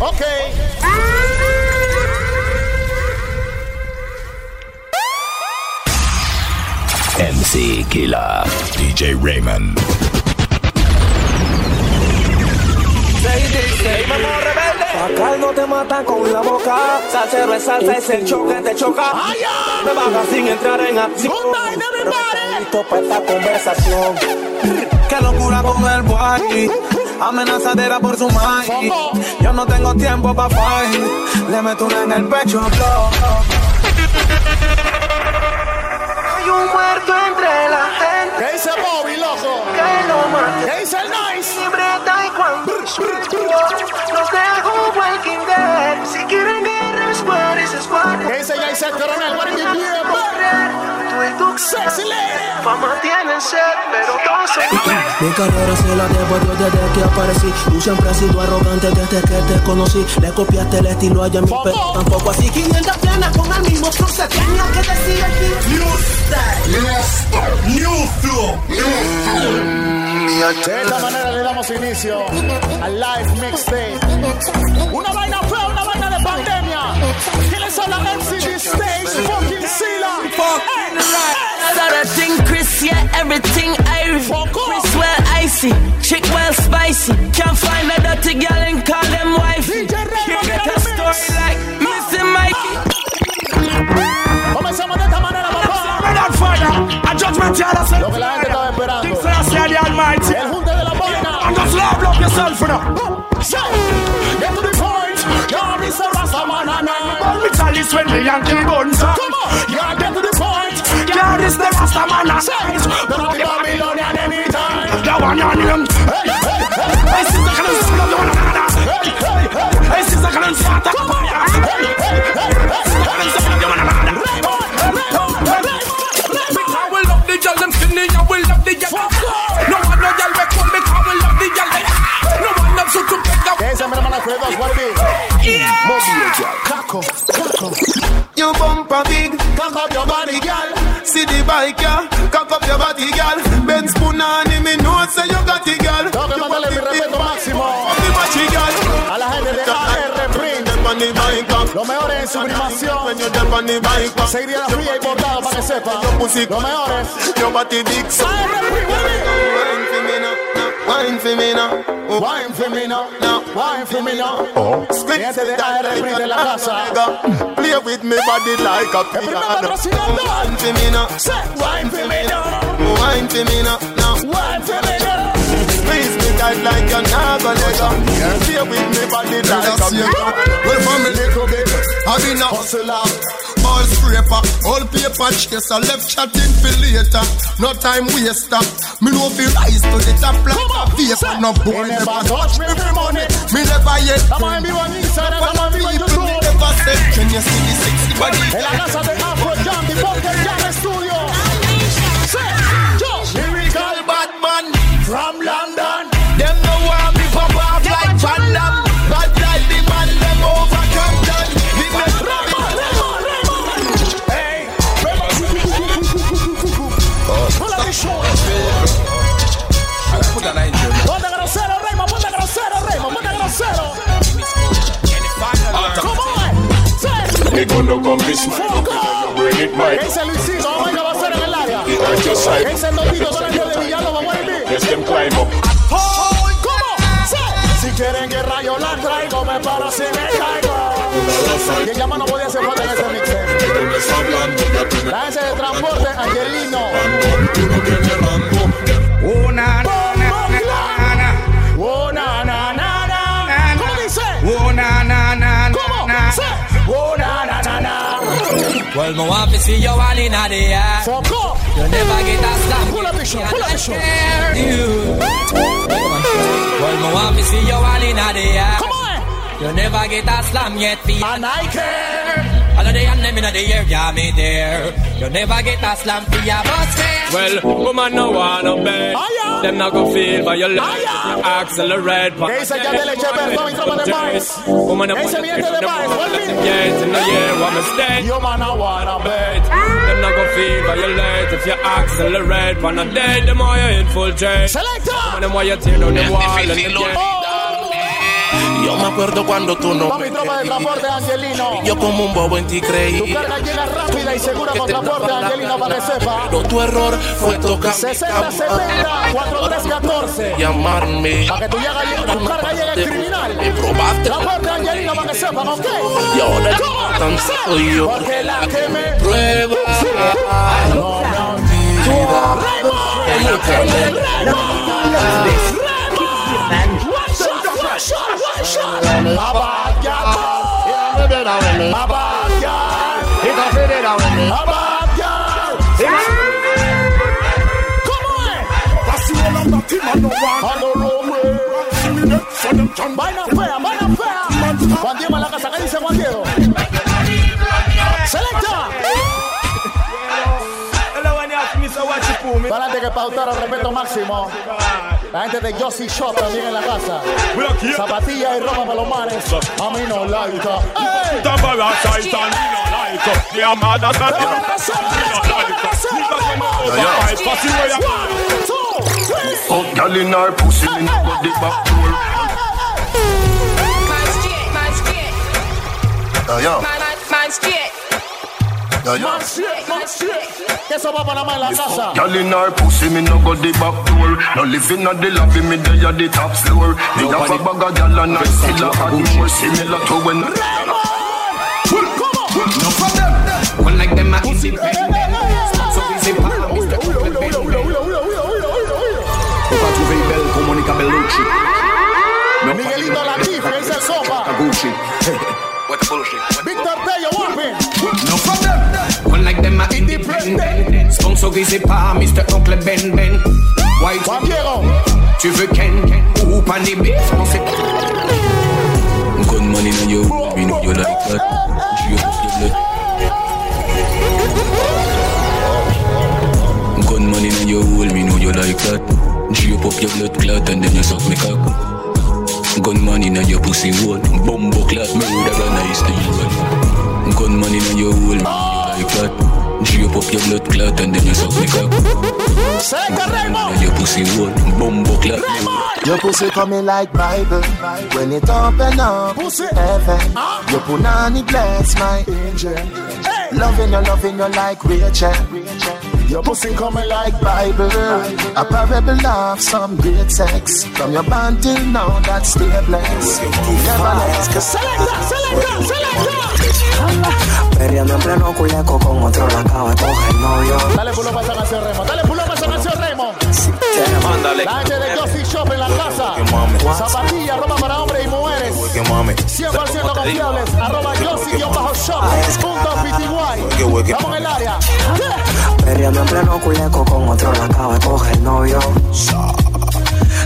Ok. MC Killer. DJ Raymond. Acá no te mata con la boca. Salsero es salsa, es el choque, te choca. Me baja sin entrar en acción. Listo para esta conversación. Qué locura con el boy. Amenazadera por su mind. Yo no tengo tiempo pa' fight. Le meto una en el pecho, blow. Hay un muerto entre la gente. ¿Qué dice Bobby, loco? Que lo mate. ¿Qué dice el Nice? Libre taekwondo. Los dejo Walking Dead. Si quieren guerra, squad es squad. ¿Qué dice ya dice el coronel? What is Sexy lady. fama tienen sed, pero todos Mi carrera se la debo yo desde que aparecí. Tú siempre has sido arrogante desde que te conocí. Le copiaste el estilo a Yami, pero tampoco así. 500 planas con el mismo flow. Se tenía que decir el De esta manera le damos inicio al live mixtape. Una vaina fea, una vaina de pandemia. ¿Quiénes son la MCG Stage? Fucking Sila. Fucking Everything Chris, yeah, everything Irish. Chris well icy, chick well spicy. Can't find a dirty girl and call them wifey. DJ Raymond, You get get a a mix. story like Mr. Mikey. Comenzamos de esta manera, papá. A judgment yard, I said, Lo que la gente estaba esperando. King Selassie, the Almighty. El junte de la vaina. And just love, love yourself, you know. Me when the Yankee guns. Come on. Yeah, get to the point. Yeah, this the Rasta man, I say. Don't be Babylonian anytime. The one your name. Hey, hey, hey. Hey, sister, can you the one another? Hey, hey, hey. Hey, sister, can you smell the one another? Hey, hey, hey, hey. Can you smell the one another? I will love the girl, them skinny, I will love the girl. No one no girl will come because we love the girl. No one loves you to take the ¿Qué dice mi hermana Fredos? What it is? Mobile girl. You bumper big, Cock up your body, girl. see the bike, yeah. Cock up your body, girl. Ben spoon on him, me know say you got it, girl. Tengo que mandarle mi respeto máximo The machi, girl. a la gente de AR Print. Los mejores en sublimación. Seguiría la fría y bordado para que sepa. body big, so. AR Print, Wine for me now. Wine for me now. Oh, Wine for me now. Wine for me now. Split Gente de AR Print en la casa. Play with me body like a piano. Wine for me now. Wine for me now. Wine for me now. Now. Wine for me now. Squeeze me tight like you're not gonna let go. Play with me body like a piano. Well, from a little bit, I've been a hustler. Ball scraper, all paper chaser, left chatting for later. No time waster. Me know fi rise to the top like a vapor. No boy Me never never touch me for money. Me never yet. Estamos en vivo en Instagram, estamos en vivo en People me YouTube. never said, can you see the sexy body? En la casa de Afro Jam, the Bunker Jam Studio. Say, yo, lyrical bad man from London. Paro si me caigo. Y el llama no podía hacer falta en ese mix. La gente de transporte, Angelino. Una, na, na, na, na. ¿Cómo dice? una, na, na, ¿Cómo? Sí. Na, na, na, na. Well, me want to see you all in the air. Foco. You never get a slam. Pull up the show, pull up the show. You. Well, me want to see you all in the air. Come on. You never get a slam yet, be And I care. All of the and them in the air, yeah, me there. You never get a slam for your bus fare. Well, woman no wanna bed. Ah. Them not go feel by your life. yeah. Accelerate. ¿Qué dice ya del Echeverton y tropa de Baez? Woman Ese mi gente de Baez, vuelve. Yes, in the year, one mistake. Yo, man, I wanna bet. Them not go feel by your life. If you accelerate, on a day, the more you infiltrate. Selector. And them why you tear down them wall and them get. Oh. Yo me acuerdo cuando tú no tropa de transporte Angelino. Y yo como un bobo en ti Tu creí. carga llega rápida y segura con transporte Angelino para que sepa. Pero tu error fue tocar mi 60 cama. 70 4314. Llamarme. Para que tu, llega, tu carga llegue criminal. Me probaste. Transporte Angelino para que sepan, ¿ok? Y ahora el tan soy yo. Porque la que me Prueba. No, no, Charlotte, my bad girl. Come on. That's the end of the team. I know one. Wrong way. See me there. Them turn. Mind a prayer. Mind a prayer. Juan Diego Malacasa. ¿Qué dice Juan Diego? Para antes que pautaron respeto máximo. La gente de Josie Shop también en la casa. Zapatillas y ropa para los manes. A mí no laica. ¡Ey! One, two, three. Oh, girl in her pussy, me no go the back door. Yeah, yeah, yeah, yeah. Man shake, man shake. Yes, I'm up on my la in her pussy, me no go the back door. No living at the lobby, me day at the top floor. Me have a bag of girl and I still a had more similar to when. No for them. One like them are independent. So easy, pal. Mr. Open Bell. On va trouver belle comme Monica Bellucci. Miguelito la difference, sopa. Gucci. What the bullshit? sponsorisé par Mr. Oncle Ben Ben. White. Bandiero. Tu veux Ken, Ken ou Panébé? Good money on you, we know you like that. Good money your hole, me know you like that. You pop your blood clot and then you suck me cock. Gunman inna your pussy hole, bumbo clot murder gonna. Gunman inna your hole, like that. Drip up your blood clot and then you suck me cock. Selecta In Raymond. your pussy hole, bumbo clot. Raymond. Your pussy coming like Bible When it open up Pussy. heaven Huh? Your punani bless my angel Hey. Loving you, loving you like Rachel Your pussy coming like Bible A parable of some great sex From your band till now that's still blessed Never let go Selecta, selecta, selecta. Perreando en pleno culeco con otro la acaba de coger novio. Dale pulo para esa canción, Raymond. Dale pulo para esa canción, Raymond. Mándale. La gente de Josie Shop en la casa. Zapatilla, ropa para hombres y mujeres. 100% confiables. Arroba Josie-Shop. Punto PTY. Vamos en el área. Perreando en pleno culeco con otro la acaba de coger novio.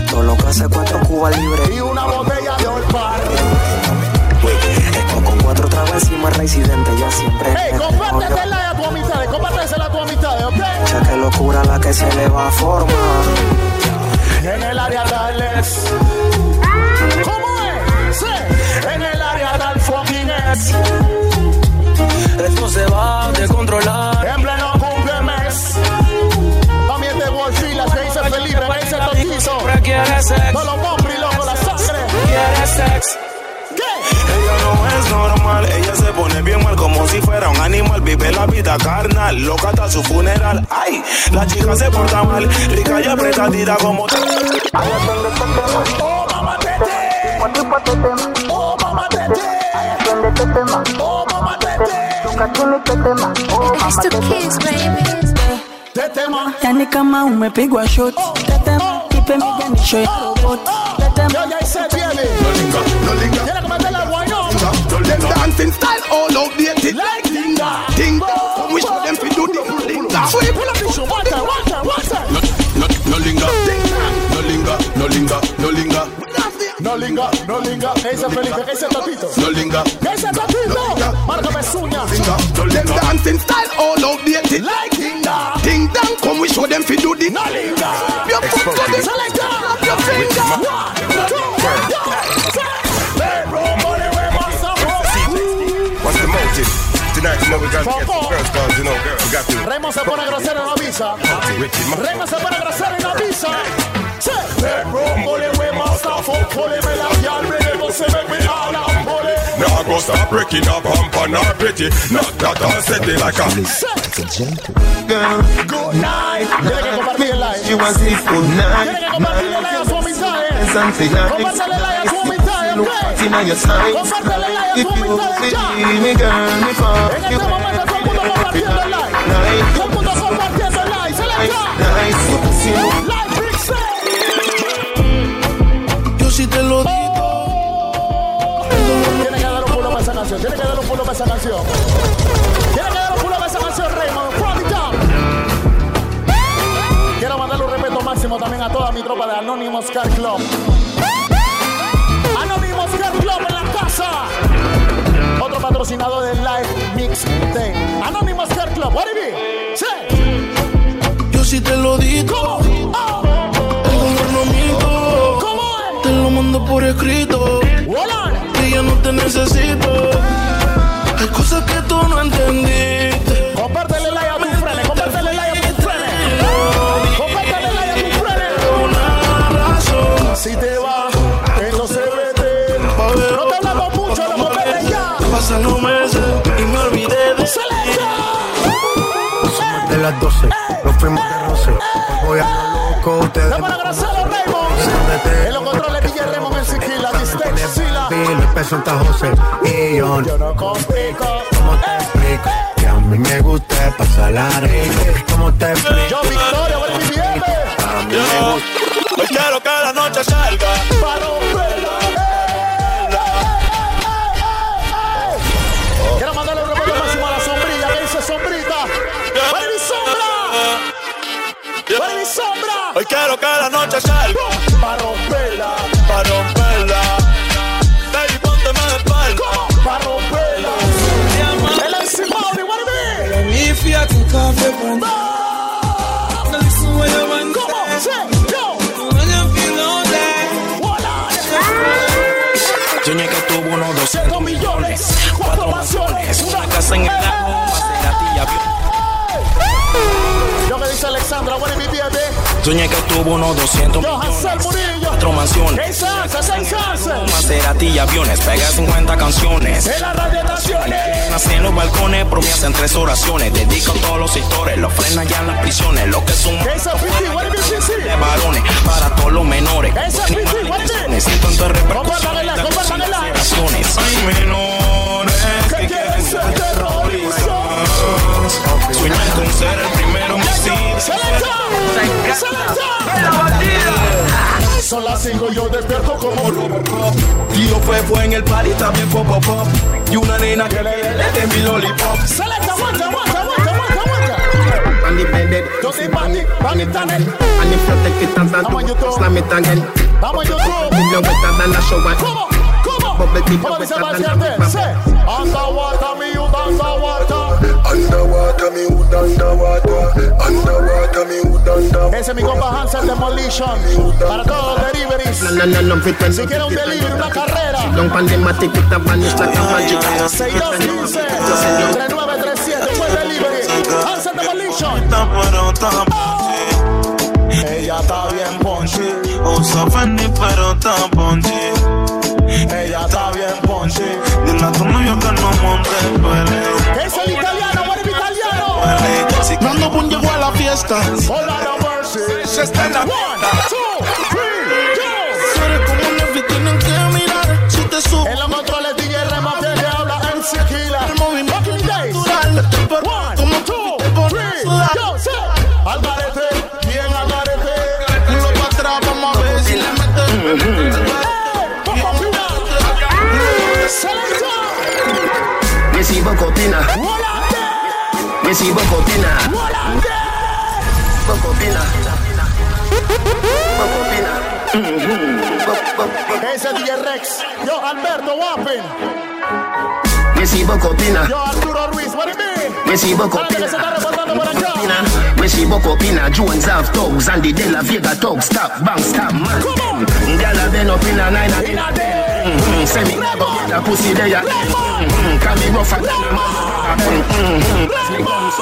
Todo lo que hace cuatro cubas libre. Y una botella de Olpar. Encima residente ya siempre. Hey, tiene compártesela a tu amistad. Compártesela a tu amistad, ¿ok? Ya que locura la que se le va a formar. En el área tales. ¿Cómo es? Sí. En el área tal fucking es. Esto se va a descontrolar. En pleno cumple mes. También de Wolfilas, que dice Felipe, que dice Totito. Siempre quiere sex. Todos los hombres, loco, la sangre. Quiere sex. Es normal, ella se pone bien mal como si fuera un animal. Vive la vida carnal, loca hasta su funeral. Ay, la chica se porta mal, rica y apretadita como. Oh, mamá tete. Oh, mamá tete. Oh, mamá baby. Tetema. Yani kama umepigwa shot Tetema, ipe miganisho ya robot Tetema Yo ya hice baby. No linger, dancing style all outdated. Like Linda. Ting, come we show them fi do the linger. Sweep pull up the show. One time, one time, one time. No, no, no linger. No linger, no linger, no linger. No linga, no linga. ¿Qué dice Felipe? ¿Qué dice Totito? No linger. ¿Qué dice Totito? Márcame suña. Them dancing style all outdated. Like Linda. Ding dong, come we show them fi do the No linga. Your foot to the Selector. your finger. Tonight, you know, we got to get some girls, cause, you know, we got to. Raymond se pone grosero en la visa. Raymond se pone grosero en la visa. Say, bedroom bully, we must have fuck fully. Me like y'all ready to say make me all out bully. Now go stop breaking up hump on our pretty. Not that all set it like a. Girl, good night. Tiene que compartir el live. You want this good night. Tiene que compartir el live a su amistad. Something nice. Compártele el live a su amistad, Look If you see me, girl, me fuck En you. este. Se le Nice. You. Live Big Yo sí te lo digo. Tiene que dar un pulo para esa canción. Tiene que dar un pulo para esa canción. Tiene que dar un pulo para esa canción, Raymond. Top. Quiero mandarle un respeto máximo también a toda mi tropa de Anonymous Car Club. Anonymous Car Club. Otro patrocinador del Live Mix Day. Anonymous Car Club. What it? Sí. Yo sí te lo digo. Oh. El minto. ¿Cómo Te lo mando por escrito. Que ya no te necesito. Hay cosas que tú no entendiste. Pasan los meses y me olvidé de ¡Selecta! de las 12. Nos fuimos de roce. Voy a lo loco. Ustedes ¡No para Gracelo Raymond! En los controles DJ Raymond en Siquila, Distex, Sila. el peso en José. Y yo, Yo no complico. ¿cómo te explico? Que a mí me gusta pasar la rica. ¿Cómo te explico? Yo, Victoria, buen viviente. A mí me gusta. Hoy quiero que la noche salga. Para romperla. Quiero que la noche salga. Para romperla. Para romperla. Baby, pónteme de espalda. Para romperla. El encimado, what it be? Mi fiat un café pronto. ¿Cómo? Sí, yo. Soñé que tuvo unos 200 Ciento millones, cuatro mansiones, una casa en el lago, Maserati y avión. Lo que dice Alexandra, what it be, baby? Soñé que tuvo unos 200 Yo, Hansel millones, cuatro mansiones. Maserati y aviones, pega 50 canciones. En las radioestaciones. Nací en los balcones, promesas en tres oraciones. Dedico a todos los sectores, los frenan ya en las prisiones. Lo que Piti? de varones para todos los menores. El like. repercusiones. Hay menores ¿Qué quieren? Sueñan con ser el yo despierto como Robocop. Tío fue fue en el party también pop pop pop Y una nena que le le de mi lollipop Selecta, aguanta, aguanta, aguanta, aguanta, aguanta. Yo soy Tanel. it and slam it again. Vamos a YouTube. You wetter than a shower. ¿Cómo? ¿Cómo? ¿Cómo dice Underwater, underwater. Underwater, me hood underwater. Underwater, me hood underwater. Ese es mi compa Hansel Demolition. Para todos los deliveries. No, no, no, fit when Si quiere un delivery, una carrera. Don't pan the matic, it a vanish like a magic. 6215 3937 un buen delivery. Hansel Demolition. Ella está bien ponchi. Usa Fendi pero está ponchi. Ella está bien ponchi. Dile a tu novio que no monte. ¿Qué es el italiano? ¿Cuál es el italiano? Si Nando Boom llegó a la fiesta. Hola, no mercy. está en la recibo copina, Volante. copina. Copina. Ese es DJ Rex. Yo, Alberto Wapping. Recibo copina, Yo, Arturo Ruiz. What it be? recibo Para que se está copina. reportando por acá. Recibo copina, Jones have thugs and the De La Vega thugs stop, bang, stop, man. Come on. Gyal a been up in a nine and In a day. Mm, Say me never get a pussy there. Mm, Can me rougher than a mm, mm. As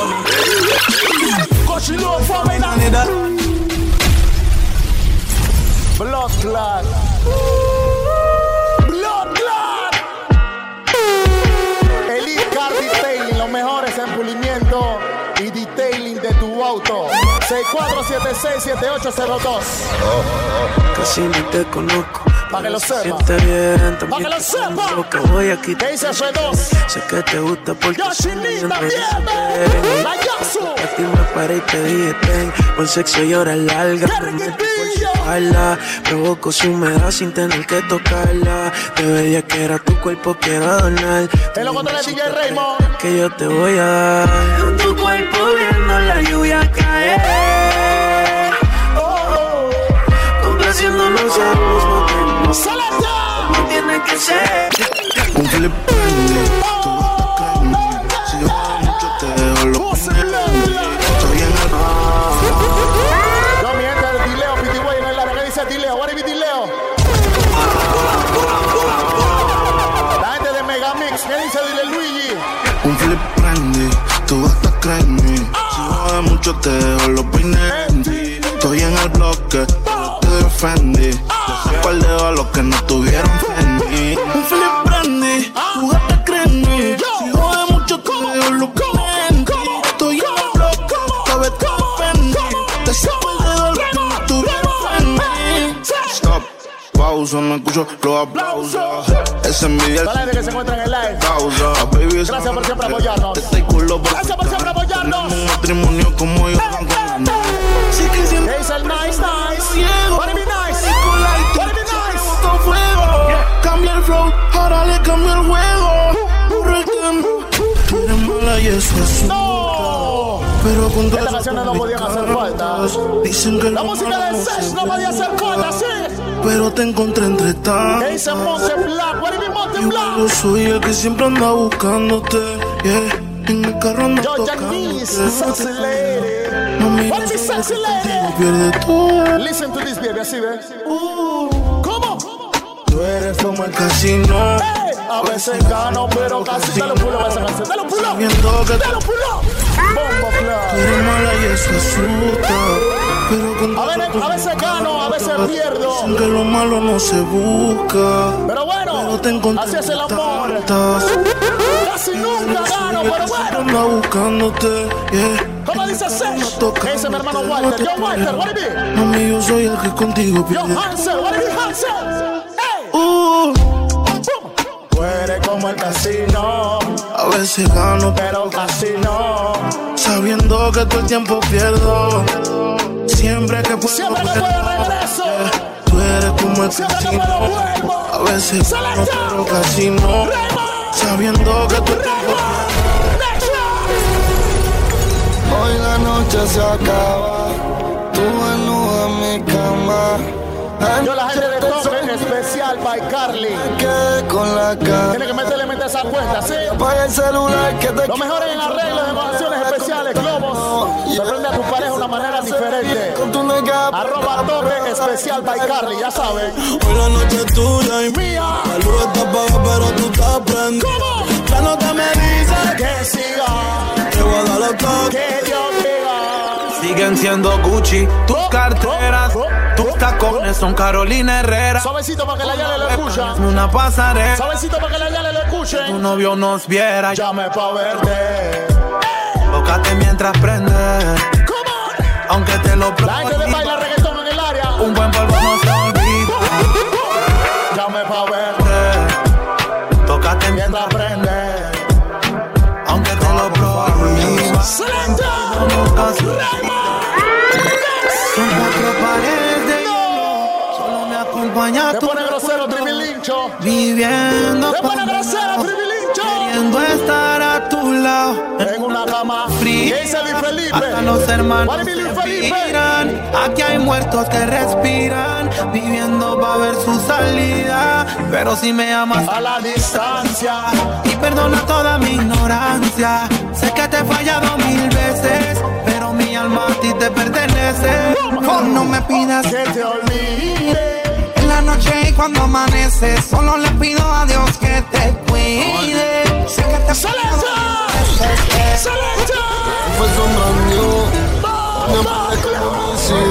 me Cause she love for me now. Blood Clot. Blood Clot. Elite Car Detailing, los mejores en pulimiento y detailing de tu auto. 6476-7802. Casi ni te conozco. Pa' que lo sepa. Siente bien, Pa' que también lo te sepa. conozco, que voy a quitar. ¿Qué dice F2? Sé que te gusta porque Yo, soy Chinita, bien bien, bien. La Yasu. A ti me paré y te dije ten Buen sexo y horas largas espalda Provoco su humedad sin tener que tocarla Te veía que era tu cuerpo quiero adornar En los controles DJ Raymond. Que yo te voy a dar Tu cuerpo viendo la lluvia caer Complaciéndonos a los No tiene que ser Un flip brandy, tú vas a caerme. Si yo mucho te dejo lo Estoy en el Yo, mi gente, el Dileo, Piti Way en área. ¿Qué dice Dileo? What is Dileo? La gente de Megamix. ¿Qué dice Dile Luigi? Un flip brandy, tú vas a caerme. Si yo mucho te dejo los peines Estoy en el bloque, Le saco el dedo a los que no tuvieron Fendi. Un flip brandy, a creerme. Si hago mucho te los peines Estoy en el bloque, sabes que defendí. Te saco el dedo a los que no tuvieron Fendi. Stop. Pausa, no escucho los aplausos. Ese es mi día. Que se encuentra en live. Pausa, baby. Gracias por siempre apoyarnos. Gracias por siempre apoyarnos. un matrimonio como Estas canciones no podían hacer falta. Dicen que La música de Sesh se no podía hacer falta, sí. Pero te encontré entre tantos. ¿Qué dice Monte Black? What it be Monte Black? Yo soy el que siempre anda buscándote. Yeah. En el carro ando Yo, Janice, sexy lady. Mami, What it be sexy lady? pierde todo. Listen to this, baby, así ves. ¿Cómo? Tú eres como el casino. Hey, a veces gano, pero casi te lo pulo a esa canción. Te lo pulo. Te lo pulo. Bombo tú Club. eres mala y eso asusta. Pero con A veces, a veces gano, a veces pierdo. Dicen que lo malo no se busca. Pero bueno, Pero te encontré así es el amor. tantas. Casi nunca gano, pero bueno. Buscándote. Yeah. ¿Cómo dice Sesh? ¿Qué dice mi hermano Walter? Yo, Walter, what it be? Mami, yo soy el que contigo Yo. Hansel, what it be, Hansel? Como el casino, a veces gano, pero casi no. sabiendo que todo el tiempo pierdo. Siempre que puedo, Siempre que puedo regreso. tú eres como el Siempre casino. puedo. A veces gano, pero casi no. Sabiendo que todo el tiempo Hoy la noche se acaba, tú desnuda en mi cama. Yo la gente de toque especial by Carly. Quedé con la cara. Tiene que meterle mente a esa cuenta, ¿sí? Apaga el celular que te Lo mejor en arreglos de canciones especiales, globos. Sorprende a tu pareja de una manera diferente. con tu nega. Arroba toque especial by Carly, ya saben. Hoy la noche es tuya y Mía. la luz está apagada, pero tú estás prendida. ¿Cómo? Ya no te me dices Que siga, que voy a dar los toques. que Dios diga. Siguen siendo Gucci tus carteras, tus tacones son Carolina Herrera. Suavecito para que la Yale lo escucha. Una pasarela, Suavecito para que la Yale lo escuche. tu novio nos viera. Llame pa' verte. Tócate mientras prende, aunque te lo La gente de prohíba. baila reggaetón en el área. Un buen polvo no se olvida. Llame pa' verte. Tócate Mientras prende. aunque te lo prohíba. ¡Excelente! Acompaña Te tu pone grosero, trivilincho. viviendo Te pone grosero, queriendo estar a tu lado. En una cama. Frío. ¿Qué dice Luis Felipe? Hasta los hermanos respiran. Aquí hay muertos que respiran, viviendo va a ver su salida. Pero si me amas A la distancia. y perdona toda mi ignorancia, sé que te he fallado mil veces, pero mi alma a ti te pertenece. Oh, no me pidas Que te olvide. La noche y cuando amanece. Solo le pido a Dios que te cuide. Sé que te.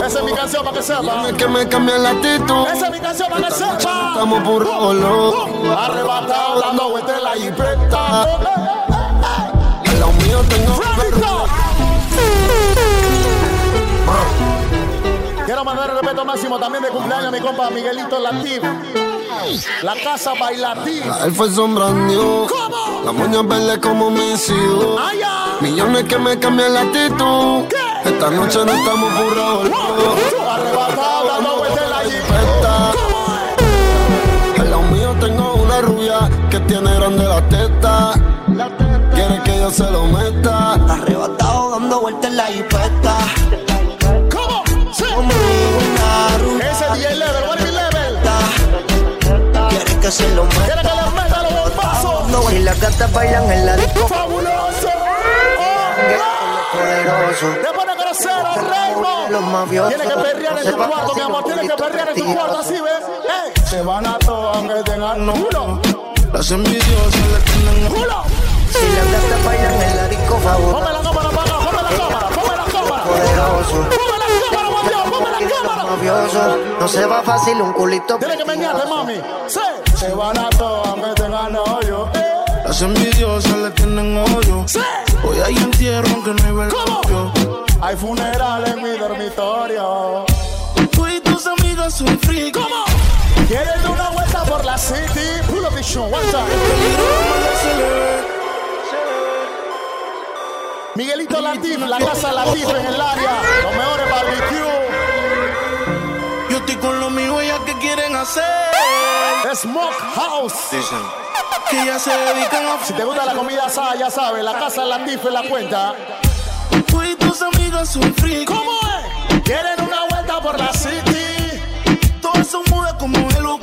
Esa es mi canción para que sepa. Tienes que me cambie la actitud. Esa es mi canción para que sepa. Estamos burros, loco. Arrebatado dando vueltas en la jipeta. Lado mío tengo Quiero mandar el respeto máximo también de cumpleaños a mi compa Miguelito Latif. La casa bailativa. Él fue sombrando. La moña verde como mis hijos. Millones que me cambian la actitud. Esta noche no estamos. Arrebatado dando vueltas en la jipeta. Al lado mío tengo una rubia que tiene grande la teta. Quiere que yo se lo meta. Arrebatado dando vueltas en la jipeta. Ese DJ level, what is level? Quiere que se lo meta. Quiere que le meta los bombazos. Y las gatas bailan en la disco. Fabuloso. Poderoso. Te pone grosero, Raymond. Los mafiosos. Tiene que perrear en tu cuarto, mi amor. Tiene que perrear en tu cuarto, así ves. Se van a todos aunque tengan número. Las envidiosas le tienen ¡Culo! Si las gatas bailan en la disco fabuloso. la cámara ponme la cámara, ponme la cámara. Poderoso. Ponme la cámara, No se va fácil un culito. Tiene que meñarte, mami. Sí. Se van a todos aunque tengan hoyo. Eh. Las envidiosas le tienen odio. Sí. Hoy hay entierro aunque no hay velorio. Hay funeral en mi dormitorio. Tú y tus amigas son free. ¿Cómo? ¿Quieren dar una vuelta por la city? Pull up the show, one time. Miguelito Latif, la casa Latif en el área. Los mejores barbecue. Estoy con lo mío, ellas que quieren hacer. Smoke House. Que ya se dedican a Si te gusta la comida asada, ya sabes, la casa Latif en la cuenta. Tú y tus amigas son free. ¿Cómo es? ¿Quieren una vuelta por la city? Todas son mudas como Hello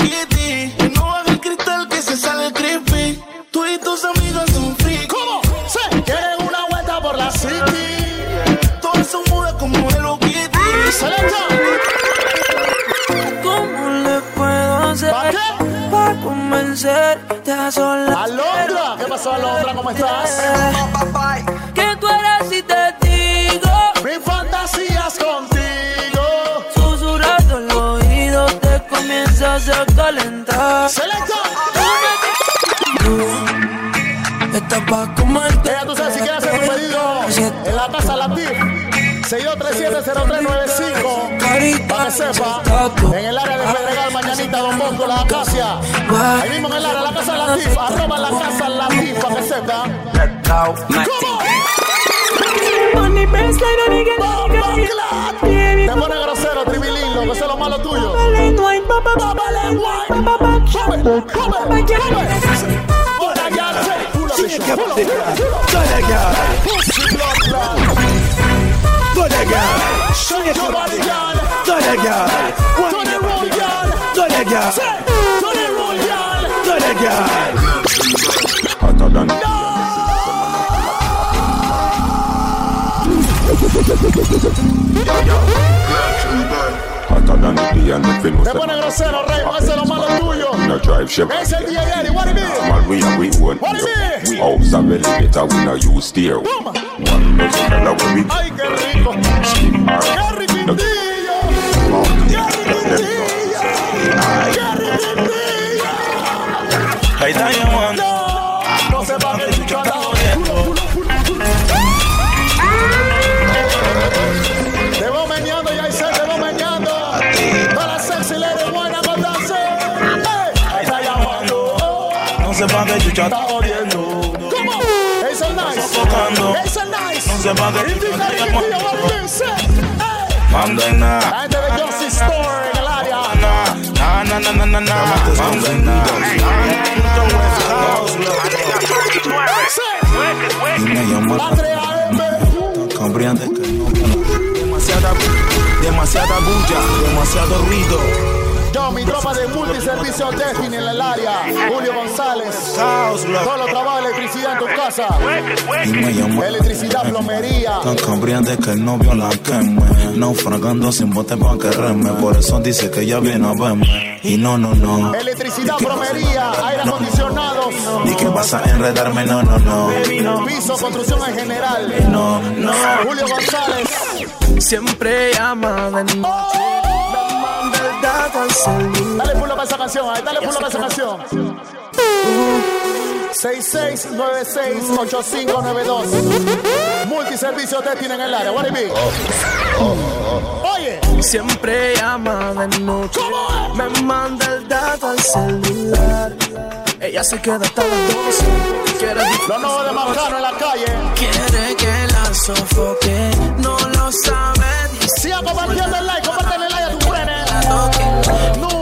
convencerte a solas? Alondra, ¿qué pasó, Alondra? ¿Cómo estás? Que tú eres y te digo, Mis fantasías contigo. susurrando el oído te comienzas a calentar. Selecta. Estás pa' comerte. Ella, tú sabes, si quieres hacer tu pedido en la casa Latif. 62370395 Para que sepa, en el área de Mañanita, Don Bosco, La Acacia. Ahí mismo en el área, la casa Latif. Arroba la casa Latif, para que sepa. Te pone grosero, tribilín, que es lo malo tuyo. Up, pull up. Pussy blood clot. Shake your body, girl. Turn it round, girl. Say, turn it round, girl. Hotter than Hotter than the day and nothing was Te pone grosero, Rey, eso es lo malo tuyo. No drive Chevy. Ese es el DJ Eddie, what it is? Man, we are we own. What it is? House and elevator, we no use stair. Boom. One dozen dollar when we Ay, qué rico. skin Qué hard. Ahí está llamando. No se va a ver chucha Te voy meneando, ya sé, te voy meneando. Para sexy lady, buena con dance. Ahí está llamando. No se pa' que chucha Está jodiendo. ¿Cómo? Eso es nice. sofocando. Eso es nice. No se pa' que Invita chucha a te Ricky, llamo. what it is, eh. Mando en La nada. Na, na, na, na, na, na. Mando en nada. Y me llama La 3 AM. Comprende que no Demasiada, demasiada bulla, demasiado ruido. De multiservicio Destiny en el área. Julio González. Solo trabajo electricidad en tu casa. Y me llama Electricidad, plomería. Tan comprende que el novio la queme Naufragando sin bote pa' que reme Por eso dice que ella viene a verme Y no, no, no Electricidad, plomería, aire acondicionados. Ni que vas a enredarme, no, no, no Piso, construcción en general. No, no Julio González. Siempre llama de noche. Al. Dale pulo para esa canción, ahí, dale pulo para esa canción. 66968592 Multiservicio te tienen en el área. What it be? Oye, Siempre llama de noche, me manda el dato al celular. Ella se queda hasta las 12. Quiere Los nuevos de Marcano en la calle. Quiere que la sofoque, no lo sabe. Siga compartiendo el like, compártele Okay. No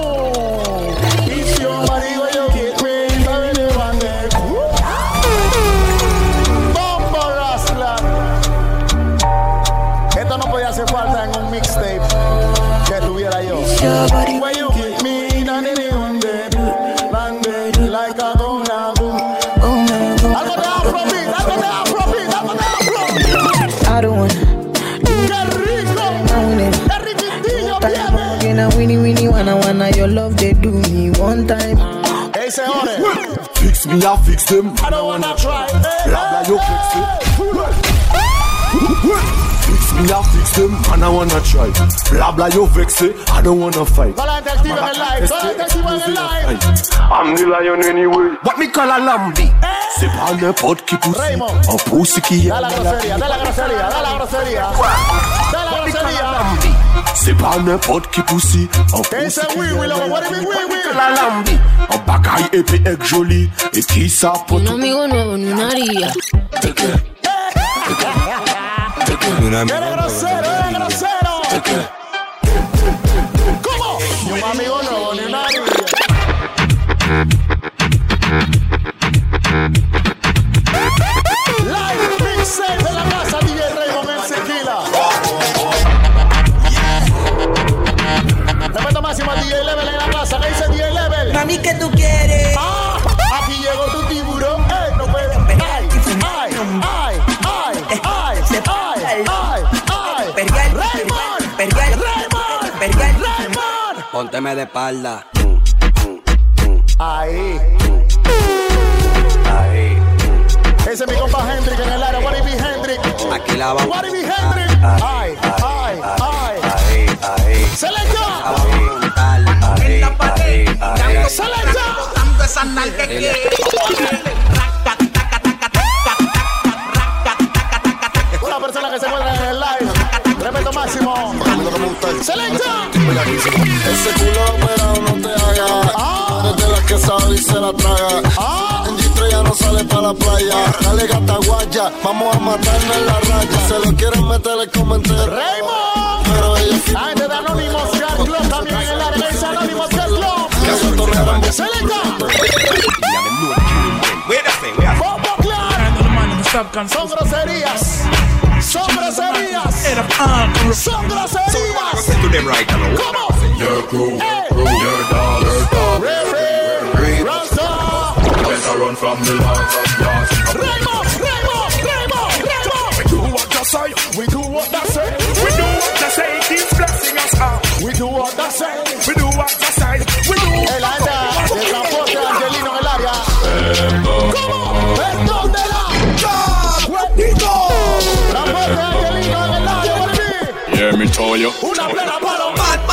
time again. I winnie winnie wanna wanna your love they do me one time. Hey, señores. Fix me, I fix them. I don't wanna try. Blah blah, you fix it. Fix me, I fix them, and I wanna try. Blah blah, you vex it. I don't wanna fight. Toda la gente activa en el live, toda la gente activa en el live. I'm the lion anyway. What me call a lambi? C'est pas n'importe qui pousse. Un pouce qui Da la grosería, da la grosería, da la grosería. Se pa nepot ki pousi An pousi ki la lambi bagay epi ek joli. E ki sa Mami, ¿qué tú quieres? Ah, aquí llegó tu tiburón. Ey, no puede. Ay, ay, ay, ay, ay, ay, ay, ay. Raymond, Raymond, Raymond. Pónteme de espalda. Ahí. Ahí. Ese es mi compa Hendrik en el área. What it be Hendrik? Aquí la vamos. What it be Hendrik? Ay, ay, ay. Ahí, ahí. Selecta. Ahí, ahí, ahí. Selecta. Tanto esa nalga que Una persona que se encuentra en el live. Respeto máximo. Selecta. Ese culo operado no te haga. Eres de las que sabe y se la traga. En Gistro ya no sale para la playa. Dale gata guaya, vamos a matarnos en la raya. Se lo quieren meter el comentario. Raymond. Pero ellos La gente de Anonymous Clan. Son groserías. Son groserías. Son groserías. ¿Cómo? Your crew, your crew, your dog, your dog. Rasta. Better run from the law, from laws. Raymond, Raymond, Raymond, Raymond. We do what they say. We do what they say. We do what they say. Keep blessing us out. We do what they say. We do what they say. We do. El área de chollo. Una plena paloma.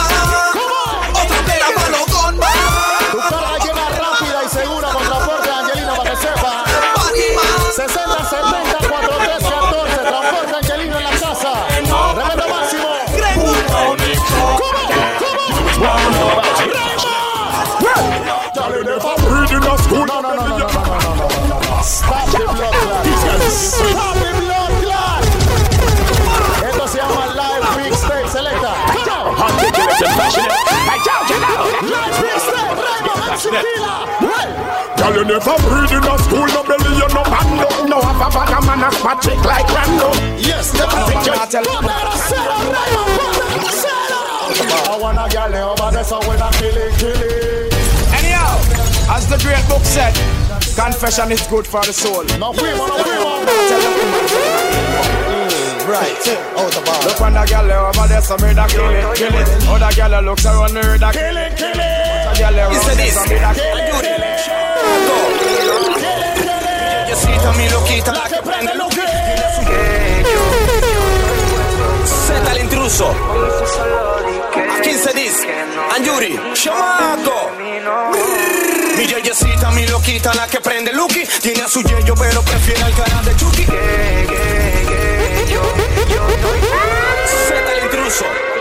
Girl, you never breathe in a school, no belly, you no bando. No have a bad man, a spot chick like Rando. Yes, think you tell I wanna get over there, so when I kill it, kill it. Anyhow, as the great book said, confession is good for the soul. No primo, no primo. Right, out the bar. Look on the girl over there, so me da kill it, kill it. Other girl looks around me, da kill it, kill it. Listen this. Mi la que prende Z el intruso. 15 dis. Anjuri, chamaco. Mi yeyecita, mi loquita, la que prende Lucky Tiene a su pero prefiere al cara de Chucky intruso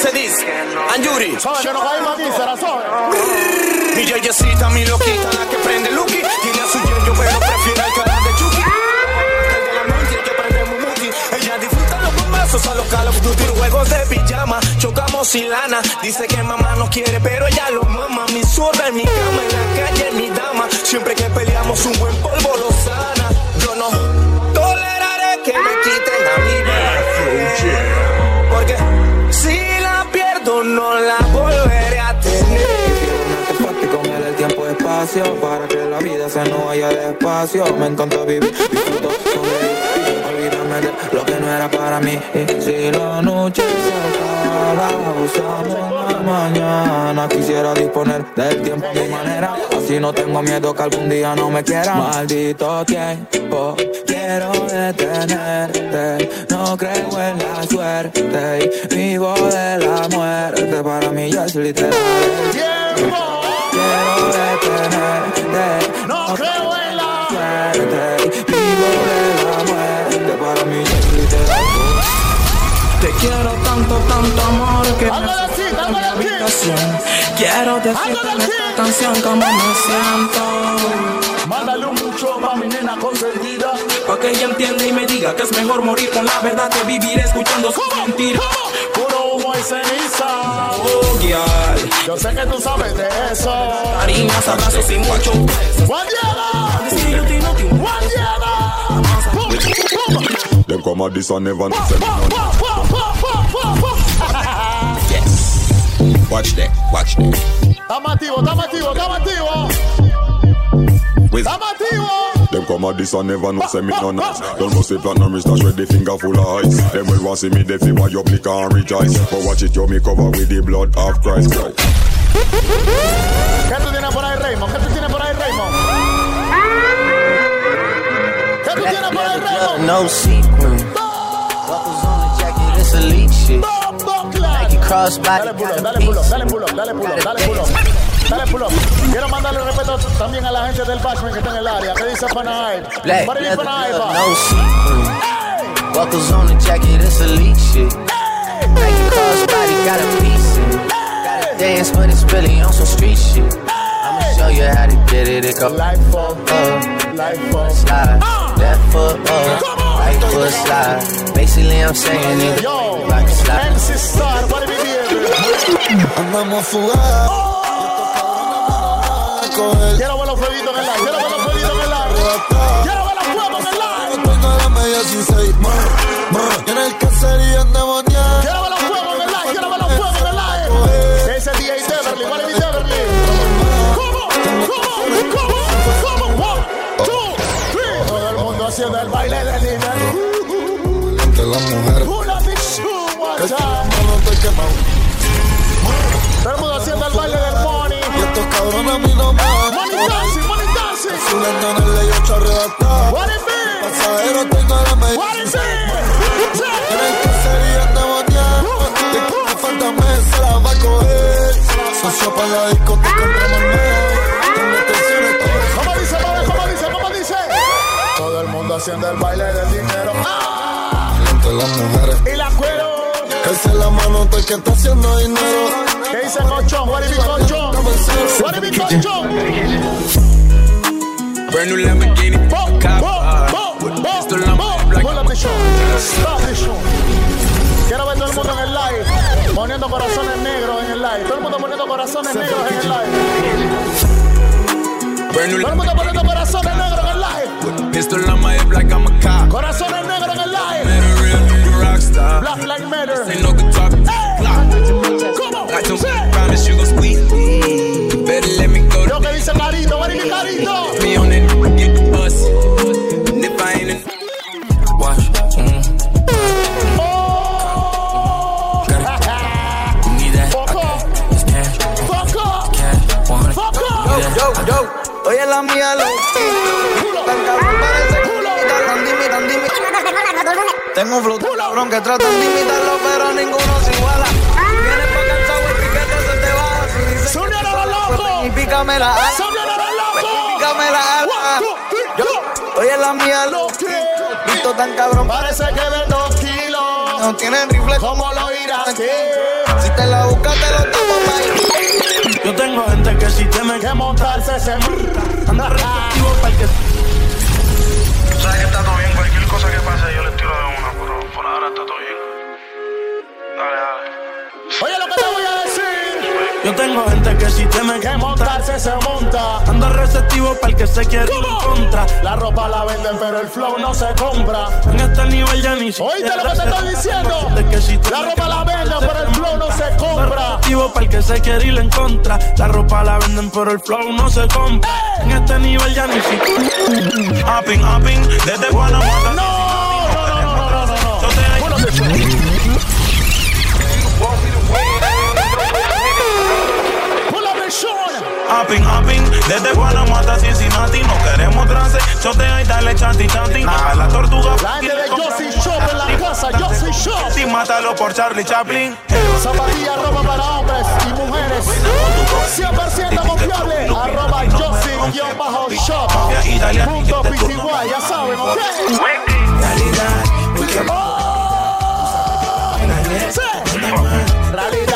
15 dice, Anjuri. ¿Sabes que no Sarazón? Mi yeyecita, mi loquita, la que prende Lucky. Tiene a su yeyo, pero prefiere al canal de Chucky. El de la noche, el que prende Mumuti. Ella disfruta los bombazos a los Call of Duty, juegos de pijama. Chocamos sin lana. Dice que mamá no quiere, pero ella lo mama. Mi zurda en mi cama, en la calle, mi dama. Siempre que peleamos, un buen polvo lo sana. Yo no toleraré que me quiten a mi bebé. Porque no la volveré a tener. y con él el tiempo espacio para que la vida se nos vaya despacio. Me encanta vivir, disfruto sobrevivir, olvídame de lo que no era para mí. Y si la noche se acaba, usamos mañana. Quisiera disponer del tiempo a mi manera, así no tengo miedo que algún día no me quiera. Maldito tiempo, quiero detenerte. No creo en la suerte y vivo de la muerte. Para mí ya es literal. Quiero detenerte. No creo en la suerte. Vivo de la muerte. Para mí ya es literal. Te quiero tanto, tanto amor que me falta en mi habitación. Quiero decirte en esta canción cómo me siento. Mándale un mucho pa' mi nena consentida. Pa' que ella entienda y me diga que es mejor morir con la verdad que vivir escuchando sus mentiras. Puro humo y ceniza. Oh, girl. Yo sé que tú sabes de eso. Cariños, abrazos y mucho. Juan Diego. Them come at this and never know Watch that, watch that. Estamos activos, estamos activos, estamos activos. Estamos activos. Them come at this and never know say me no nice. Don't go say platinum wrist dash with the finger full of ice. Them will want see me dead fi buy your blick and rejoice. But watch it, you me cover with the blood of Christ. Christ. ¿Qué tú tienes por ahí, Raymond? ¿Qué tú tienes por ahí, Raymond? ¿Qué tú tienes por ahí, Raymond? No sequin. Buckles on the jacket, it's elite shit. Nike crossbody, Dale pull up, dale pull up, dale pull up, dale pull up, dale pull up. Dale pull up. Quiero mandarle respeto también a la gente del Bashman que está en el área. ¿Qué dice? Black leather no sequin. Buckles on the jacket, it's elite shit. Nike crossbody, got a piece in it. Gotta dance, but it's really on some street shit. I'ma show you how to get it. It go life for, up, life for, slide, uh. left foot uh. up, slide. Basically, I'm saying it. Yo, a slide. Star? Andamos fugados. Quiero ver los fueguitos en el quiero ver los fueguitos en el. Quiero ver los fuegos en el. Tengo la media sin seis, en el caserío endemoniado. El baile del dinero. Ah, Entre las mujeres. y la cuero. Esa es la mano estoy que está haciendo dinero. ¿Qué dice Cochón? What is it, Cochón? What is it, Cochón? Brand new Lamborghini, cop car. Pull up the show. Stop show. Quiero ver todo el mundo en el live poniendo corazones negros en el live. Todo el mundo poniendo corazones negros en el live. Todo el mundo poniendo corazones negros en el live. Pistol on my hip like I'm a cop. Corazones negros en el live. A real nigga rock star. Black like matter. Ain't no good talk. ¿Cómo? Like to Sí. promise you gon' squeeze me. Better let me go. Yo que dice Carito, what is it, Carito? Me on that get the bus. And if I ain't in watch, mm, Oh. need that. Fuck off. It's cash, Fuck off. cash, 100. Fuck off. Need that. Yo, oye la mía lo Tengo un flow cabrón que tratan de imitarlo, pero ninguno se iguala. Viene pa' cansado y pícame la ala. Pícame la ala. Yo estoy en la mía, lo Visto tan cabrón, Parece que de dos kilos. no tienen rifle ¿Cómo lo irás? Si te la buscas, te lo tomo, ahí. Yo tengo gente que si te me Que montarse se anda receptivo para el que Sabes que está todo bien, cualquier cosa que pase yo le tiro de Yo tengo gente que si te me Que montarse se monta. Ando receptivo para el que se quiere ir en contra. La ropa la venden, pero el flow no se compra. En este nivel ya ni siquiera Oíste lo que te estoy diciendo. De que si te La ropa la venden, pero el flow no se compra. receptivo para el que se quiere ir en contra. La ropa la venden, pero el flow no se compra. En este nivel ya ni siquiera. Upping, desde Guanajuato. No, Sean. Upping, upping, desde Guanajuato a Cincinnati. No queremos trance, chotea y dale chanti, chanti. A la tortuga. La gente de Josie Shop en la casa, Josie Shop. Sí, mátalo por Charlie Chaplin. Zapatilla, ropa para hombres y mujeres. 100% confiable. Arroba Josie-Shop. Punto PTY, ya saben, ¿ok? Oh, sí. Realidad.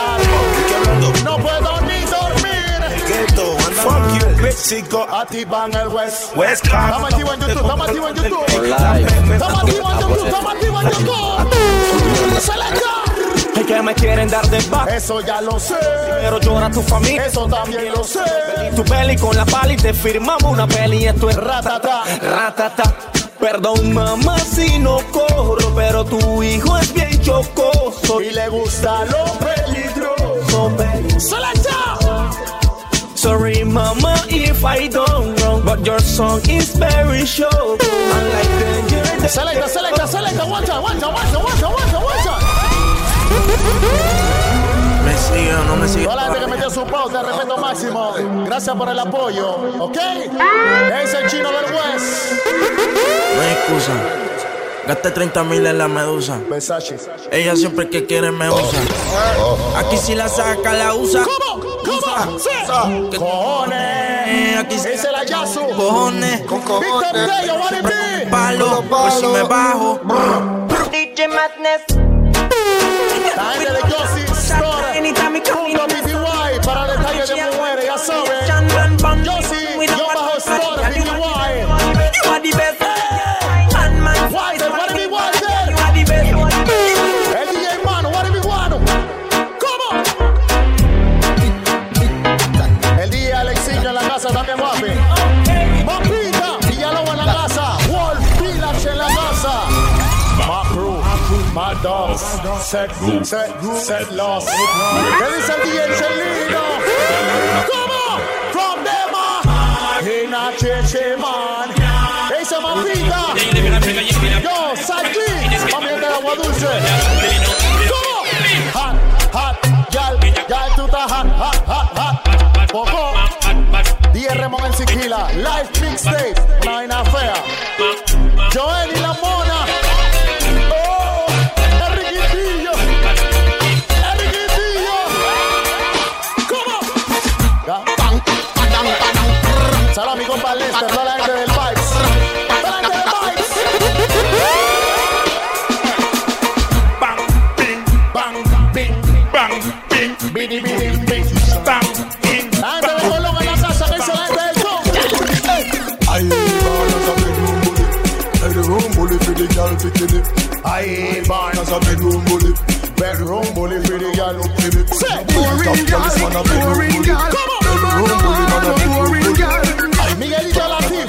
Mexico. Activan el West. West activos en YouTube, estamos activos en YouTube. Estamos activos en YouTube, estamos activos en YouTube. Selecta. Es que me quieren dar de back, Eso ya lo sé. pero llora tu familia. Eso también lo sé. Tu peli con la pala y te firmamos una peli. Esto es Ratata. ratata. Perdón, mamá, si no corro, pero tu hijo es bien chocoso. Y le gusta lo peligroso. Selecta. Sorry, mama, if I don't wrong, but your song is very short. Unlike the Selecta, selecta, selecta. One time, one time, one time, one time, one time, one time. Me sigue o no me sigue. Toda la gente que metió su pauta, respeto máximo. Gracias por el apoyo, ¿ok? Es el chino del West. No hay excusa. Gasté 30 mil en la medusa. Versace. Ella siempre que quiere me usa. Aquí si la saca, la usa. ¿Cómo? ¿Cómo? Sí. Cojones. Aquí se Ese la Yasu. cojones. Víctor Bello, what it be? Palo, por si me bajo. DJ Madness. La gente de Josie Store. Punto PTY para set, set, set lost. ¿Qué dice el DJ Chelino? ¿Cómo? From Dema, in a cheche man. ¿Qué dice Mapita? Yo, Sachi, mami de agua dulce. ¿Cómo? Hot, hot, gal, gal, tú estás hot, hot, hot, hot. Poco. 10 Remón en Siquila, live mixtape, una vaina fea. Joel y la mona. Bully for the girl picking it. Ay, Bananas a bedroom bully. bedroom bully for the girl. Picking it. Say, Top girl is man a bedroom bully. Bedroom bully, man a bedroom bully. Ay, Miguelito Latif.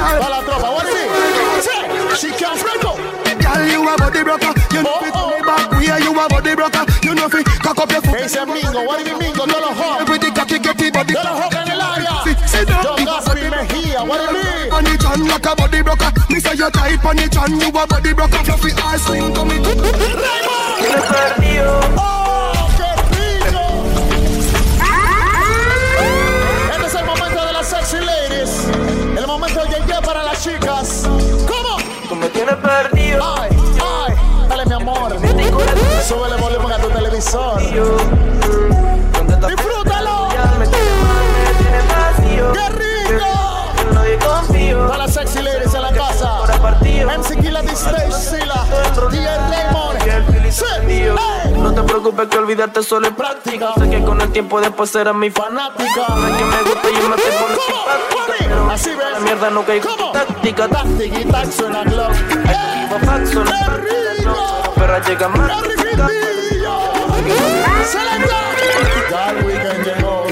Para la tropa, what it is? Say, she can't break up. Girl, you a body broker. You know fit me back where you a body broker. You know fit cock up your ¿Qué foot. dice Mingo? What it be Mingo? Todos los hot. With the cocky get it body. Todos los hot en el área. Sit down. Yo, Gaspi Mejía, what it be? On the chan like a body broker. Me say you tight on the chan, you a body broker. Fluffy ass slim coming. ¡Oh, qué rico! Este es el momento de las sexy ladies. El momento de llegar para las chicas. ¿Cómo? Tú me tienes perdido. Ay, ay, dale mi amor. Súbele volumen a tu televisor. Sexy ladies en la casa. MC Killa stage, Sila. DJ Raymond. Sí. Hey. No te preocupes que olvidarte solo es práctica. Sé que con el tiempo después serás mi fanática. Sé que me gusta y yo me estoy poniendo simpática. Así ves. La mierda no caigo. Táctica, táctica y tac suena glock. Activa fax, suena Perra llega más. Selecta. Ya el weekend llegó.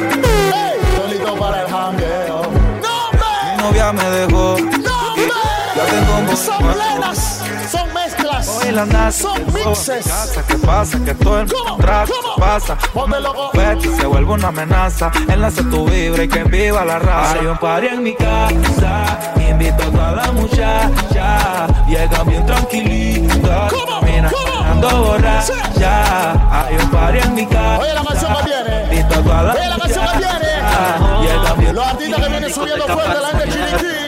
Hey, solito para el jangueo. No, Mi novia me dejó. Son plenas, son mezclas, son mixes. ¿Qué pasa? Que todo el trato pasa. Vete, se vuelve una amenaza. Enlace tu vibra y que viva la raza. Hay un party en mi casa. Invito a toda la muchacha. Llega bien tranquilita. Termina ando borracha. Hay un party en mi casa. Oye la canción que viene. Invito a toda la Oye la canción que viene. Los artistas que vienen subiendo fuerte, la gente chiriquí.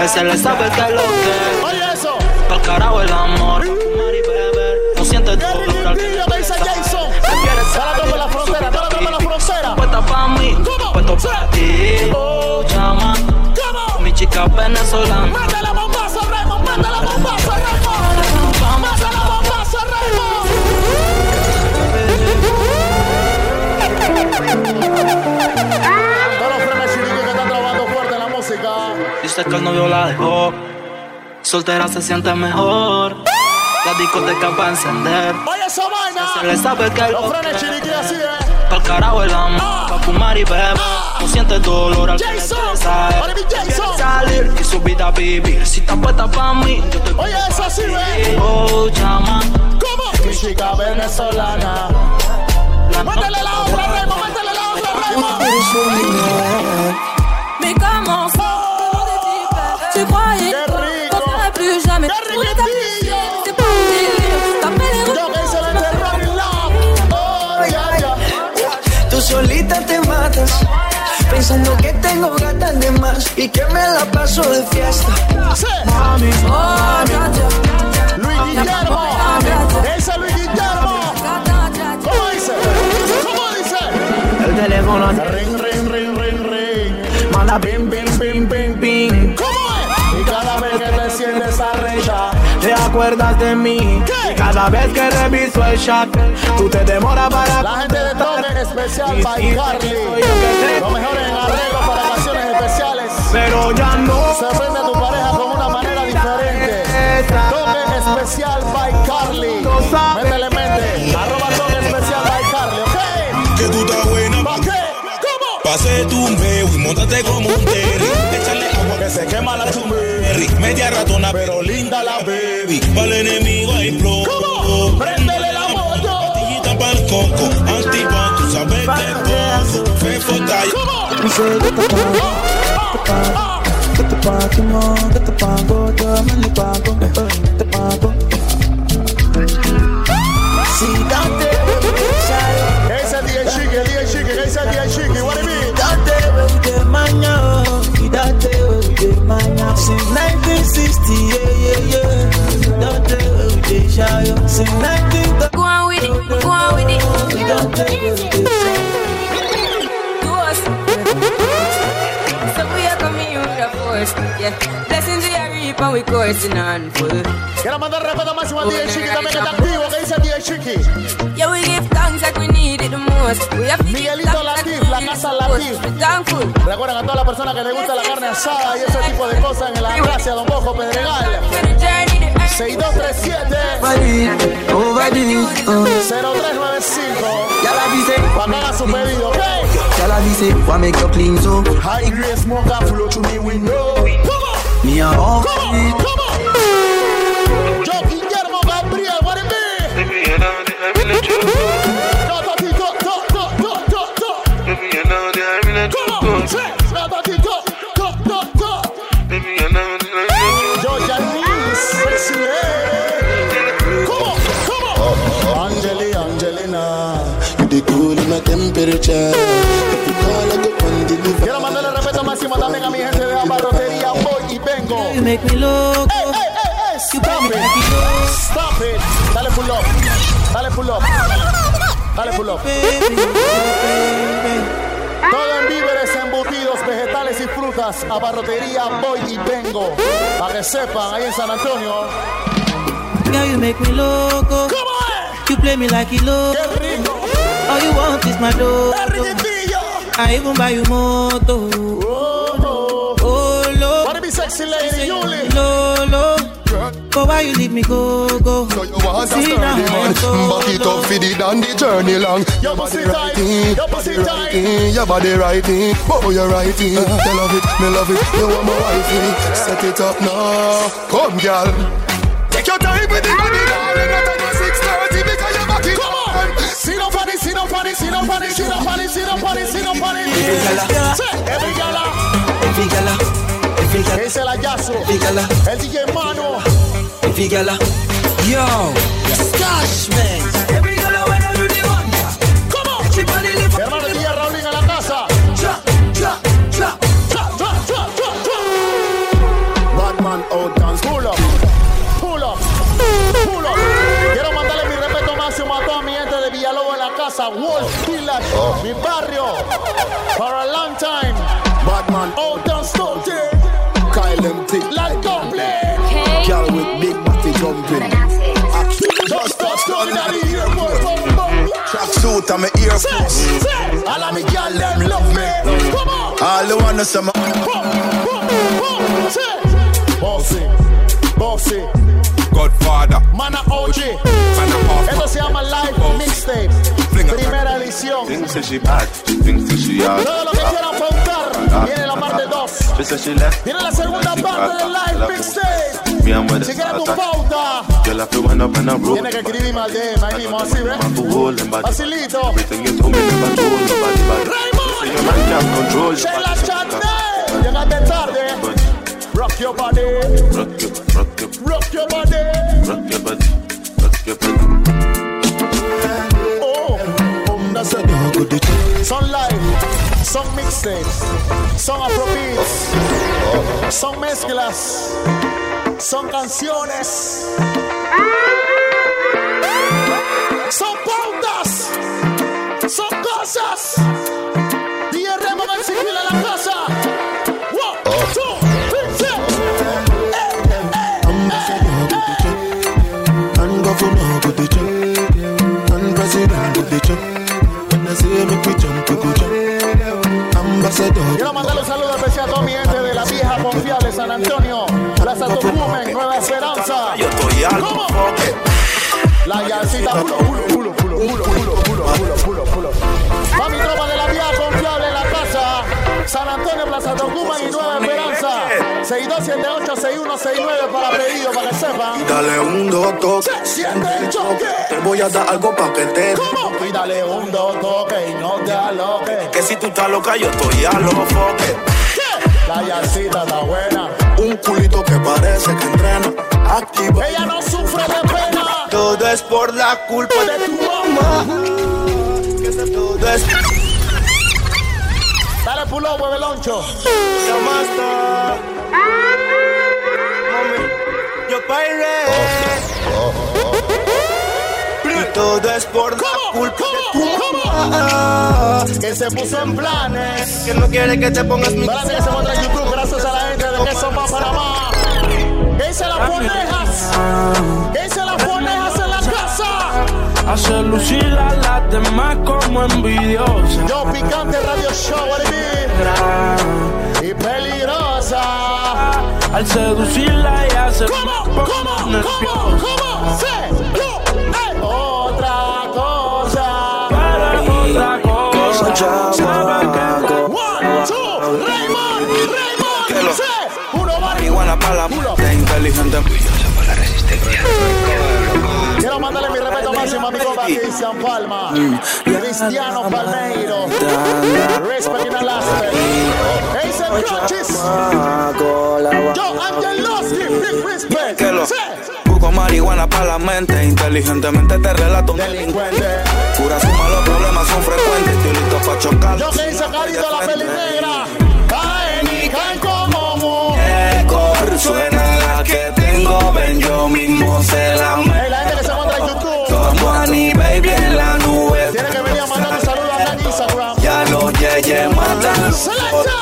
Ese le sabe que lo que. Oye eso. Pa'l carajo el amor. No sientes que dice Jason. Tope la frontera, tope la frontera. Puesta pa' mí, puesto pa' ti. Oh, chama. Mi chica venezolana. Dice que el novio la dejó. Soltera se siente mejor. La discoteca va a encender. Oye esa vaina. Se le sabe que Los frenes chiriquí así, eh. Pa'l carajo el amor. Pa' fumar y beber. No sientes dolor al Jason. Para mi Jason. Salir y su vida vivir. Si estás puesta pa' mí, yo estoy Oye eso así, eh. Oh, chama. ¿Cómo? Mi chica venezolana. Métele la otra, Raymond, métele la otra, Raymond. Ya. Tú solita te matas, pensando que tengo gatas de más y que me la paso de fiesta. Mami, Oh, ya Luis Guillermo. Ese es Luis Guillermo. ¿Cómo dice? ¿Cómo dice? El teléfono Ring, ring, ring, ring, ring. Manda ping, ping, Te acuerdas de mí. Y cada vez que reviso el chat, tú te demoras para la gente de toque especial by Carly. Lo mejor en arreglos para canciones especiales. Pero ya no. Se prende a tu pareja con una manera diferente. Toque especial by Carly. Métele mente. Arroba toque especial by Carly, ¿ok? Que tú estás buena ¿Para qué? ¿Cómo? Pase tu meo y montate como un terry. Se quema la tumberry. Media ratona, pero linda la baby. Para el enemigo hay flow. ¿Cómo? Préndele la moto. Pastillita pa'l coco. Antipan, tú sabes que poco. Fefo talla. ¿Cómo? Get the party on, get the dame el pago, te Since 1960, yeah, yeah, yeah. Baby, shayo. Since 1930, Go it, go it date, baby, To us So we are coming force Yeah Blessings we Quiero mandar respeto máximo a DJ Chiqui también que está activo, que dice DJ Chiqui. Yeah, we give the most. We have to give Miguelito Latif, la casa Latif. Recuerden a todas las personas que les gusta la carne asada y ese tipo de cosas en la gracia Don Bojo Pedregal. For the journey, the earth. 6237 Overdose, uh, 0395 ya la que haga su pedido, ¿ok? ya la dice, wa make you clean so. High grade smoke and flow to me window. Me a off temperature. You call, I go. Quiero mandarle respeto máximo también a mi gente de la barrotería. Voy y vengo. You make me stop it. Stop it. Dale pull up. Dale pull up. Dale pull up. Todo en víveres vegetales y frutas. Abarrotería Voy y Vengo. Para que sepan, ahí en San Antonio. Girl, you make me loco. Come on. You play me like you love. Qué rico. All you want is my. Riquitillo. I even buy you moto. Oh, Oh, Lord. Wanna be sexy lady? Lolo. But why you leave me go, go? So you want a See sturdy now, man Back it up for the dandy journey long Your pussy tight, your pussy tight. Your body righty, oh you righty You love it, me love it, you want my wifey Set it up now, come girl Take your time with the body darling Not at the 6.30 because you back it Come on. Sit up on it, sit up on it, sit up on it, sit up on it, sit up on it, sit up on it. Say, Every gala. Every gala, every gala, Es el hallazo. every gala, El DJ Mano. Every gala. Yo, Stash man. Every gala when I do the one. Come on. She body lift up. Hermano DJ Raulín en la casa. Cha, cha, out dance. Pull up. Pull up. Pull up. Quiero mandarle mi respeto máximo a toda mi gente de Villalobos en la casa. Wolf Village. Mi barrio. For a long time. Batman out dance. Kyle them thick Like jumping Just touch down in the ear. boy. Bum, bum. Track suit and my Say, earpiece. All of me girl them love me. Come on. All the wanna say my Bossy, bossy, Godfather, mana OG. man a half Esto se llama Live Mixtape. Primera edición. Thinks that she bad, thinks that she hard. Todo lo que quieran pautar, Viene la parte 2. Viene la segunda parte del live mixtape. Mi amor, tu pauta. Yo que escribirme al DM, ahí así, ¿ves? Facilito. Raymond. Sheila Chate. Llegaste tarde. Rock your body. Rock your, rock your, rock your body. Rock your body. Rock your body. Oh, oh that's a good. Some live, some mixtapes. Son afrobeats, son mezclas, son canciones, son pautas, son cosas. Del civil en la Ambassador Antonio, Plaza Tocumen, Nueva Esperanza. Yo estoy it. La yacita, pulo, pulo, pulo, pulo, pulo, pulo, pulo, pulo, pulo, pulo. Va mi tropa de la vía confiable en la casa. San Antonio, Plaza Tocumen y Nueva Esperanza. 6278-6169 para pedido, para que sepan. Dale un doto Se siente el choque. Te voy a dar algo pa' que te ¿Cómo? Y dale un dos toque y no te aloques. Que si tú estás loca, yo estoy a lo fuck it. ¿Qué? La yacita está buena. Un culito que parece que entrena Activa Ella no sufre de pena. Todo es por la culpa de tu mamá. todo es Dale pulo, el loncho. la master. Mami, yo piré. Y todo es por la culpa de tu mamá. Que se puso en planes. Que no quiere que te pongas mi Gracias que se muestra YouTube, gracias a la regreso para en. Hace lucir a las demás como envidiosas. Yo picante radio show, Y peligrosa. Al seducirla y hacer. ¿Cómo? ¿Cómo? ¿Cómo? ¿Cómo? ¿Sí? Chavacaco. One, two, Raymond, Raymond, Sí. Uno va marihuana para la Pulo. mente inteligente. Quiero mandarle mi respeto máximo a mi compa Cristian Palma, Cristiano Palmeiro, Respect in Alaska, Ace Crunches, Yo Angeloski, Big Respect. Busco marihuana para la mente, inteligentemente te relato un delincuente. Cura suma, los problemas son frecuentes, estoy listo para chocar. Yo que hice carito la peli negra, suena la que tengo, ven yo mismo se la me. Hey, la gente que se YouTube, Como Annie Baby en la nube. tiene que venir a mandar un saludo a en Instagram. Ya los yeye matan. Selecta,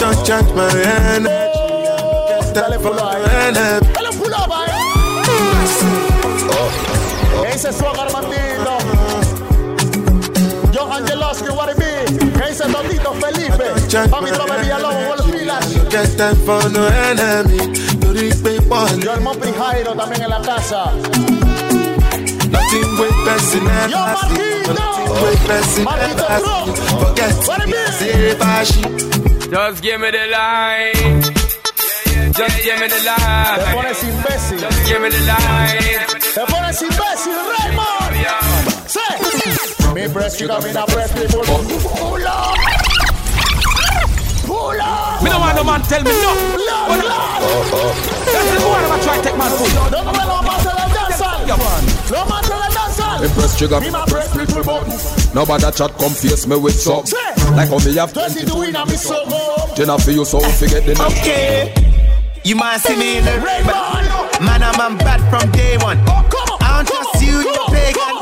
don't change my energy. Dale pull up. Dale pull up, Ese es su Armandito. John Angeloski, what it? Ese Totito Felipe. Mami, no enemy. You reach me one. Yo el Mopi Jairo también en la casa. Nothing with person Yo, Marquito. Nothing with person Forget me, Just give me the line. Just give me the line. Te pones imbécil. Just give me the line. Te pones imbécil, Raymond. Sí. Mi press, you got me na press people. Pull up. Pull up. Me no want no man tell me no. Blood, blood. That's the one I'm trying to take man food. No, no, no, man, tell them dance No man, tell them dance Me press trigger. Me ma press people button. Nobody chat come face me with some. Like how me have 22 in a me so Then I feel you so forget the name. Okay. You might see me in the red Man, I'm, I'm bad from day one. Oh, I don't trust you, you pagan.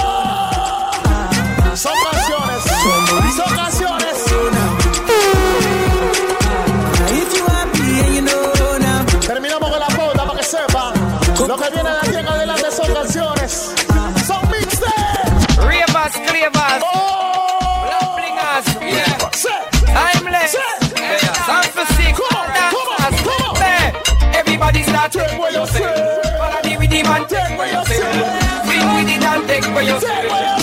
Lo que viene de aquí en adelante son canciones. Son mixtapes. Ravers, clavers. Oh. Blingers. Yeah. Timeless. Sí. Yeah. San Francisco. Come on, come on, come on. There. Everybody start Take what you say. Follow me with the man. Take what you say. Sing with it and take what you say.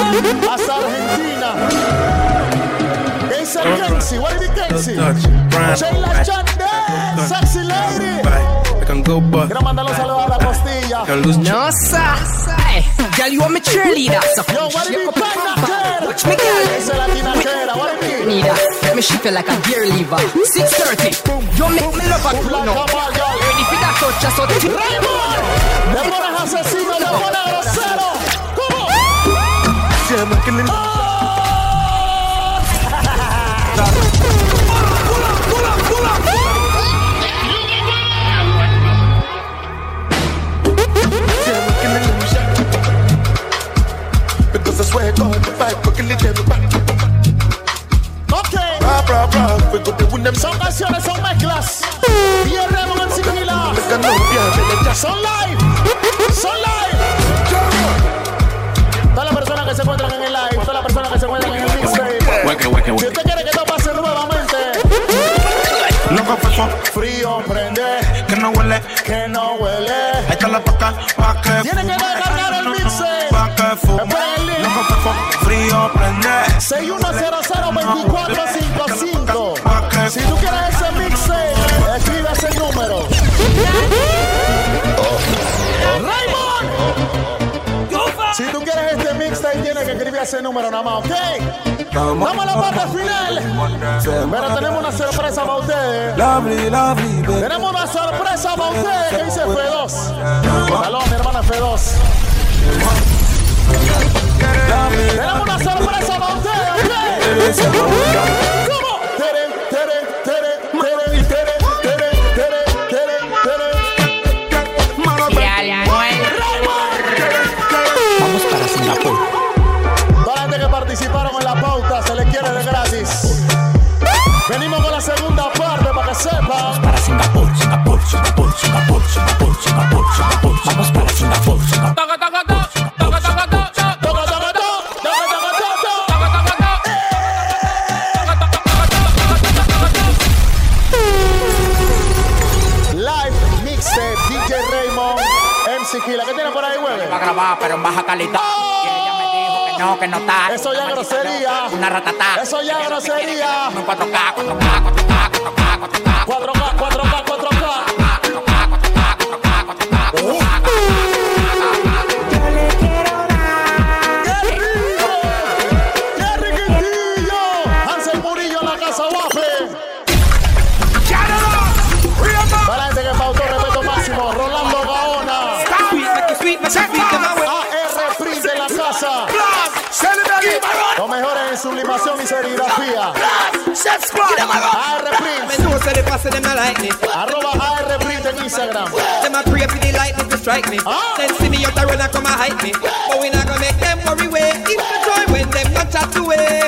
Hasta Argentina. ¿Qué dice Kenzie? What did Kenzie? Sheila Chandel. Sexy lady. I can go back. Quiero mandarle un saludo a la costilla. Lose No, sir. Hey, girl, you want me cheerleader? So Yo, what did you Paina Watch me, girl. Esa es la tinaquera. What did you Need that. Let me shift it like a gear lever. 630. You make me love a Un good blanco now. mal, girl. Ready for that touch, just so the Raymond. Le pones asesino, le pones grosero. Because I swear God, if I fucking leave them back Okay. Bra, bra, bra, we go to win them Son canciones son mezclas Pierre Monsigila Son live. Son live. Que se encuentran en el live, todas las personas que se encuentran en el mixtape. Si usted quiere que esto pase nuevamente, No confeso frío, prende, que no huele. que no huele. Ahí está la paca, pa' que Tienen que descargar el mixtape. pa' que fume. No confeso, frío, prende. 61002455. Si tú quieres ese mixtape, Si tú quieres este mixtape, tienes que escribir ese número nada más, ¿ok? Vamos a la parte final. Pero tenemos una sorpresa para ustedes. Lovely, lovely, baby. Tenemos una sorpresa para ustedes que dice F2. Salón, mi hermana F2. Tenemos una sorpresa para ustedes, ¿ok? hype me. But we not gonna make them worry way. If the joy when them not chat away.